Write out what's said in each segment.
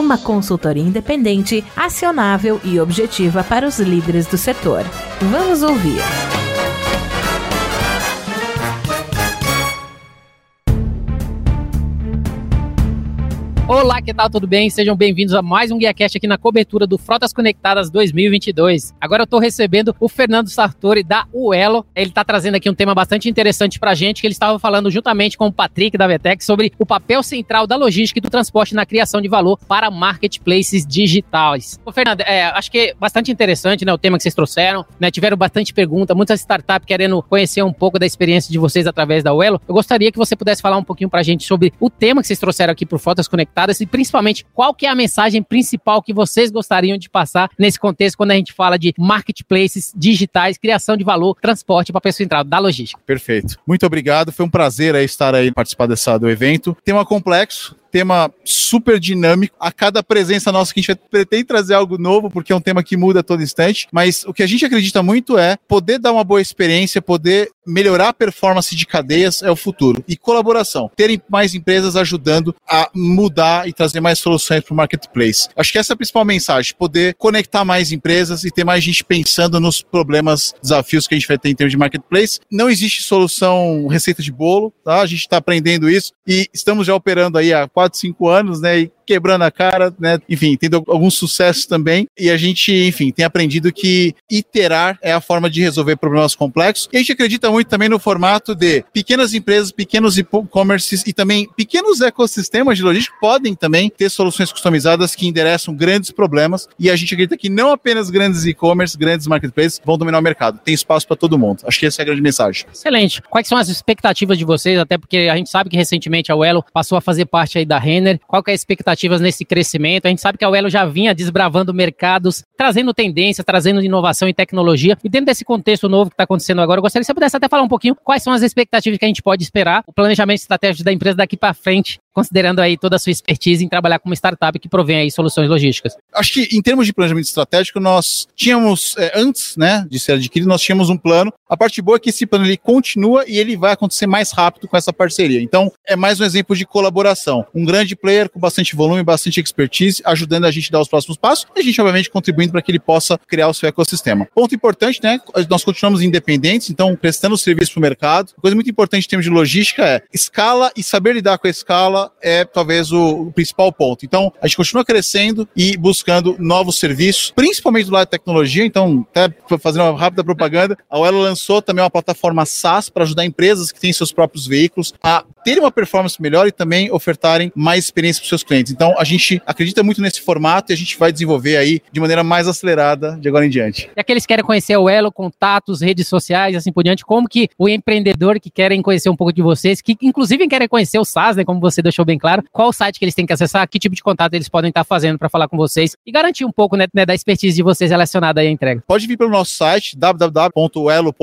Uma consultoria independente, acionável e objetiva para os líderes do setor. Vamos ouvir. Olá, que tal? Tudo bem? Sejam bem-vindos a mais um GuiaCast aqui na cobertura do Frotas Conectadas 2022. Agora eu estou recebendo o Fernando Sartori da Uelo. Ele está trazendo aqui um tema bastante interessante para a gente, que ele estava falando juntamente com o Patrick da Vetec sobre o papel central da logística e do transporte na criação de valor para marketplaces digitais. Ô, Fernando, é, acho que é bastante interessante né, o tema que vocês trouxeram. Né, tiveram bastante pergunta, muitas startups querendo conhecer um pouco da experiência de vocês através da Uelo. Eu gostaria que você pudesse falar um pouquinho para a gente sobre o tema que vocês trouxeram aqui para o Frotas Conectadas e principalmente qual que é a mensagem principal que vocês gostariam de passar nesse contexto quando a gente fala de marketplaces digitais, criação de valor, transporte para pessoa central da logística. Perfeito. Muito obrigado. Foi um prazer estar aí participar dessa do evento. Tema complexo, tema super dinâmico. A cada presença nossa que a gente pretende trazer algo novo, porque é um tema que muda a todo instante. Mas o que a gente acredita muito é poder dar uma boa experiência, poder melhorar a performance de cadeias é o futuro. E colaboração. Terem mais empresas ajudando a mudar e trazer mais soluções para o marketplace. Acho que essa é a principal mensagem: poder conectar mais empresas e ter mais gente pensando nos problemas, desafios que a gente vai ter em termos de marketplace. Não existe solução receita de bolo, tá? A gente está aprendendo isso e estamos já operando aí há 4, 5 anos, né? E quebrando a cara, né? Enfim, tendo algum sucesso também. E a gente, enfim, tem aprendido que iterar é a forma de resolver problemas complexos. E a gente acredita muito também no formato de pequenas empresas, pequenos e-commerces e também pequenos ecossistemas de logística podem também ter soluções customizadas que endereçam grandes problemas. E a gente acredita que não apenas grandes e-commerce, grandes marketplaces vão dominar o mercado. Tem espaço para todo mundo. Acho que essa é a grande mensagem. Excelente. Quais são as expectativas de vocês? Até porque a gente sabe que recentemente a Uelo passou a fazer parte aí da Renner. Qual é a expectativa expectativas nesse crescimento. A gente sabe que a Uelo já vinha desbravando mercados, trazendo tendência, trazendo inovação e tecnologia. E dentro desse contexto novo que está acontecendo agora, eu gostaria que você pudesse até falar um pouquinho quais são as expectativas que a gente pode esperar, o planejamento estratégico da empresa daqui para frente considerando aí toda a sua expertise em trabalhar com uma startup que provém aí soluções logísticas? Acho que em termos de planejamento estratégico, nós tínhamos, é, antes né, de ser adquirido, nós tínhamos um plano. A parte boa é que esse plano ele continua e ele vai acontecer mais rápido com essa parceria. Então, é mais um exemplo de colaboração. Um grande player com bastante volume, bastante expertise, ajudando a gente a dar os próximos passos e a gente, obviamente, contribuindo para que ele possa criar o seu ecossistema. Ponto importante, né? Nós continuamos independentes, então, prestando serviço para o mercado. Coisa muito importante em termos de logística é escala e saber lidar com a escala é talvez o, o, principal ponto. Então, a gente continua crescendo e buscando novos serviços, principalmente do lado de tecnologia. Então, até fazendo uma rápida propaganda, a Uelo lançou também uma plataforma SaaS para ajudar empresas que têm seus próprios veículos a terem uma performance melhor e também ofertarem mais experiência para os seus clientes. Então, a gente acredita muito nesse formato e a gente vai desenvolver aí de maneira mais acelerada de agora em diante. E aqueles que querem conhecer o Elo, contatos, redes sociais, assim por diante, como que o empreendedor que querem conhecer um pouco de vocês, que inclusive querem conhecer o SaaS, né, como você deixou bem claro, qual site que eles têm que acessar, que tipo de contato eles podem estar fazendo para falar com vocês e garantir um pouco né, né, da expertise de vocês relacionada à entrega. Pode vir pelo nosso site www.elo.com.br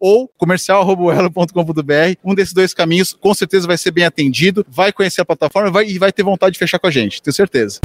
ou comercial.elo.com.br. Um desses dois caminhos com certeza vai ser bem atendido, vai conhecer a plataforma vai, e vai ter vontade de fechar com a gente, tenho certeza.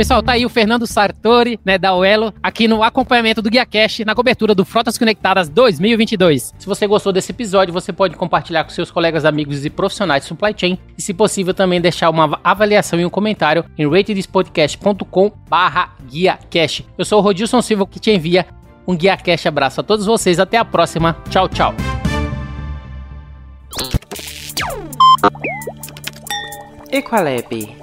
Pessoal, tá aí o Fernando Sartori, né, da Uelo, aqui no acompanhamento do Guia Cash, na cobertura do Frotas Conectadas 2022. Se você gostou desse episódio, você pode compartilhar com seus colegas, amigos e profissionais de supply chain e, se possível, também deixar uma avaliação e um comentário em ratedspodcast.com barra Guia Cash. Eu sou o Rodilson Silva, que te envia um Guia Cash abraço a todos vocês. Até a próxima. Tchau, tchau. Equalab